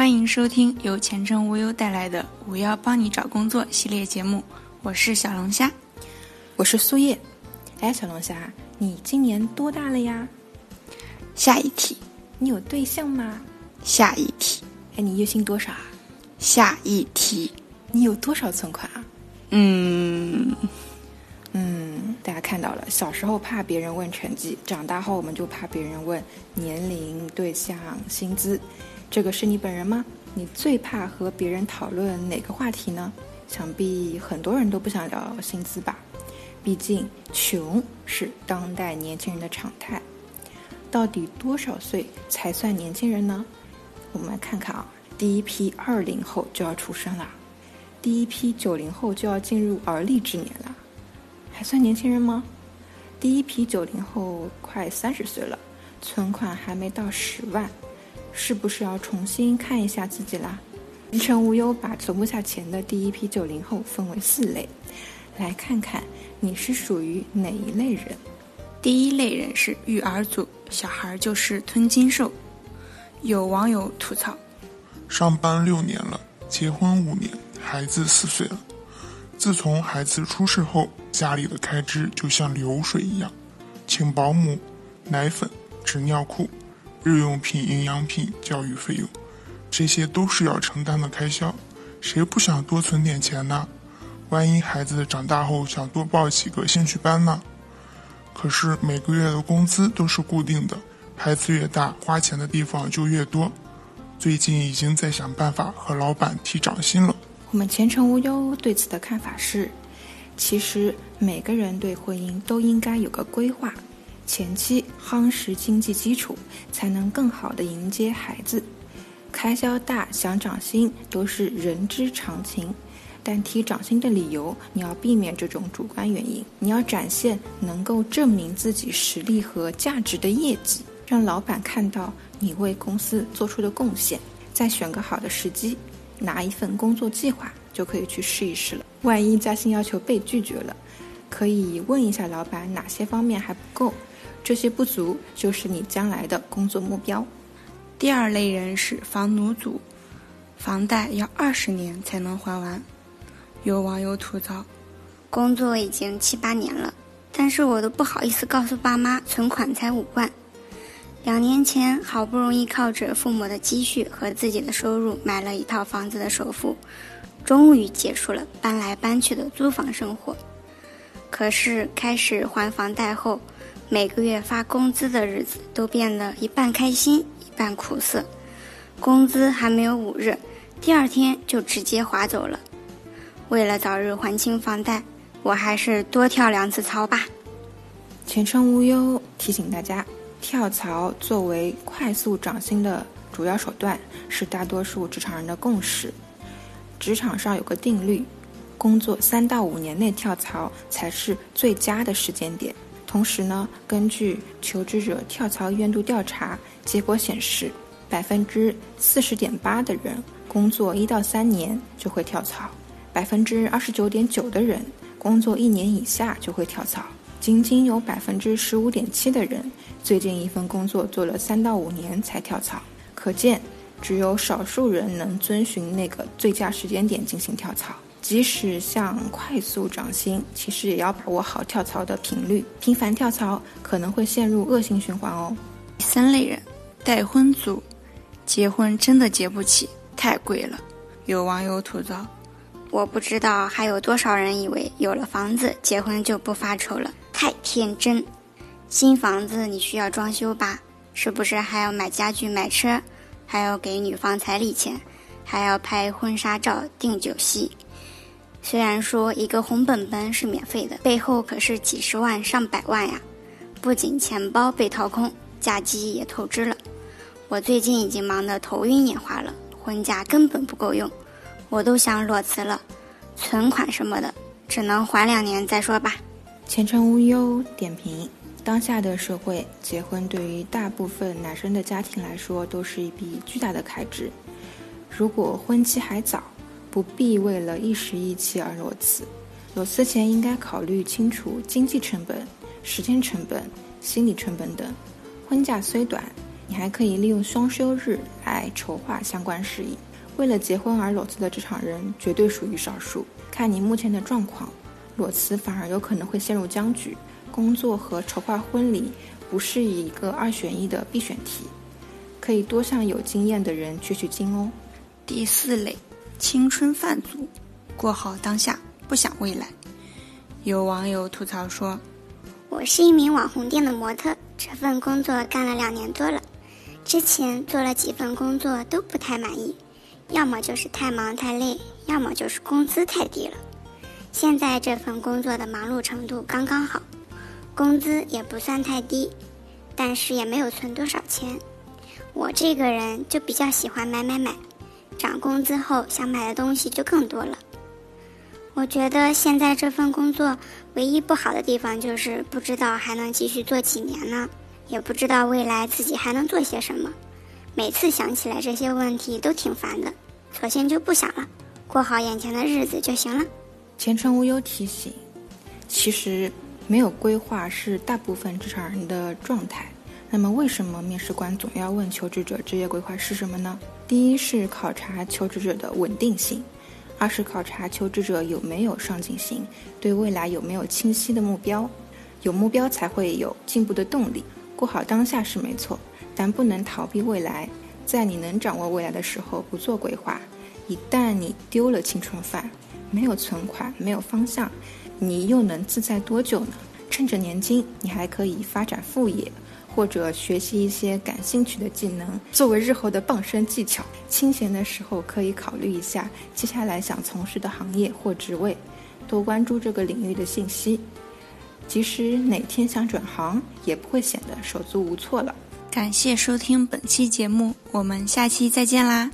欢迎收听由前程无忧带来的“五幺帮你找工作”系列节目，我是小龙虾，我是苏叶。哎，小龙虾，你今年多大了呀？下一题，你有对象吗？下一题，哎，你月薪多少啊？下一题，你有多少存款啊？嗯嗯，大家看到了，小时候怕别人问成绩，长大后我们就怕别人问年龄、对象、薪资。这个是你本人吗？你最怕和别人讨论哪个话题呢？想必很多人都不想聊薪资吧，毕竟穷是当代年轻人的常态。到底多少岁才算年轻人呢？我们来看看啊，第一批二零后就要出生了，第一批九零后就要进入而立之年了，还算年轻人吗？第一批九零后快三十岁了，存款还没到十万。是不是要重新看一下自己啦？前程无忧把存不下钱的第一批九零后分为四类，来看看你是属于哪一类人。第一类人是育儿族，小孩就是吞金兽。有网友吐槽：上班六年了，结婚五年，孩子四岁了。自从孩子出世后，家里的开支就像流水一样，请保姆、奶粉、纸尿裤。日用品、营养品、教育费用，这些都是要承担的开销。谁不想多存点钱呢？万一孩子长大后想多报几个兴趣班呢？可是每个月的工资都是固定的，孩子越大，花钱的地方就越多。最近已经在想办法和老板提涨薪了。我们前程无忧对此的看法是：其实每个人对婚姻都应该有个规划。前期夯实经济基础，才能更好的迎接孩子。开销大想涨薪都是人之常情，但提涨薪的理由你要避免这种主观原因，你要展现能够证明自己实力和价值的业绩，让老板看到你为公司做出的贡献。再选个好的时机，拿一份工作计划就可以去试一试了。万一加薪要求被拒绝了，可以问一下老板哪些方面还不够。这些不足就是你将来的工作目标。第二类人是房奴族，房贷要二十年才能还完。有网友吐槽：工作已经七八年了，但是我都不好意思告诉爸妈存款才五万。两年前好不容易靠着父母的积蓄和自己的收入买了一套房子的首付，终于结束了搬来搬去的租房生活。可是开始还房贷后，每个月发工资的日子都变得一半开心一半苦涩，工资还没有五日，第二天就直接划走了。为了早日还清房贷，我还是多跳两次槽吧。前程无忧提醒大家，跳槽作为快速涨薪的主要手段，是大多数职场人的共识。职场上有个定律，工作三到五年内跳槽才是最佳的时间点。同时呢，根据求职者跳槽意愿度调查结果显示，百分之四十点八的人工作一到三年就会跳槽，百分之二十九点九的人工作一年以下就会跳槽，仅仅有百分之十五点七的人最近一份工作做了三到五年才跳槽。可见，只有少数人能遵循那个最佳时间点进行跳槽。即使想快速涨薪，其实也要把握好跳槽的频率。频繁跳槽可能会陷入恶性循环哦。第三类人，待婚族，结婚真的结不起，太贵了。有网友吐槽：“我不知道还有多少人以为有了房子结婚就不发愁了，太天真。新房子你需要装修吧？是不是还要买家具、买车，还要给女方彩礼钱，还要拍婚纱照、订酒席？”虽然说一个红本本是免费的，背后可是几十万上百万呀！不仅钱包被掏空，嫁鸡也透支了。我最近已经忙得头晕眼花了，婚假根本不够用，我都想裸辞了。存款什么的，只能缓两年再说吧。前程无忧点评：当下的社会，结婚对于大部分男生的家庭来说都是一笔巨大的开支。如果婚期还早，不必为了一时意气而裸辞，裸辞前应该考虑清楚经济成本、时间成本、心理成本等。婚假虽短，你还可以利用双休日来筹划相关事宜。为了结婚而裸辞的职场人绝对属于少数。看你目前的状况，裸辞反而有可能会陷入僵局，工作和筹划婚礼不是一个二选一的必选题，可以多向有经验的人取取经哦。第四类，青春饭族，过好当下，不想未来。有网友吐槽说：“我是一名网红店的模特，这份工作干了两年多了，之前做了几份工作都不太满意。”要么就是太忙太累，要么就是工资太低了。现在这份工作的忙碌程度刚刚好，工资也不算太低，但是也没有存多少钱。我这个人就比较喜欢买买买，涨工资后想买的东西就更多了。我觉得现在这份工作唯一不好的地方就是不知道还能继续做几年呢，也不知道未来自己还能做些什么。每次想起来这些问题都挺烦的，索性就不想了，过好眼前的日子就行了。前程无忧提醒：其实没有规划是大部分职场人的状态。那么，为什么面试官总要问求职者职业规划是什么呢？第一是考察求职者的稳定性，二是考察求职者有没有上进心，对未来有没有清晰的目标。有目标才会有进步的动力。过好当下是没错。但不能逃避未来，在你能掌握未来的时候不做规划，一旦你丢了青春饭，没有存款，没有方向，你又能自在多久呢？趁着年轻，你还可以发展副业，或者学习一些感兴趣的技能，作为日后的傍身技巧。清闲的时候可以考虑一下接下来想从事的行业或职位，多关注这个领域的信息，即使哪天想转行，也不会显得手足无措了。感谢收听本期节目，我们下期再见啦！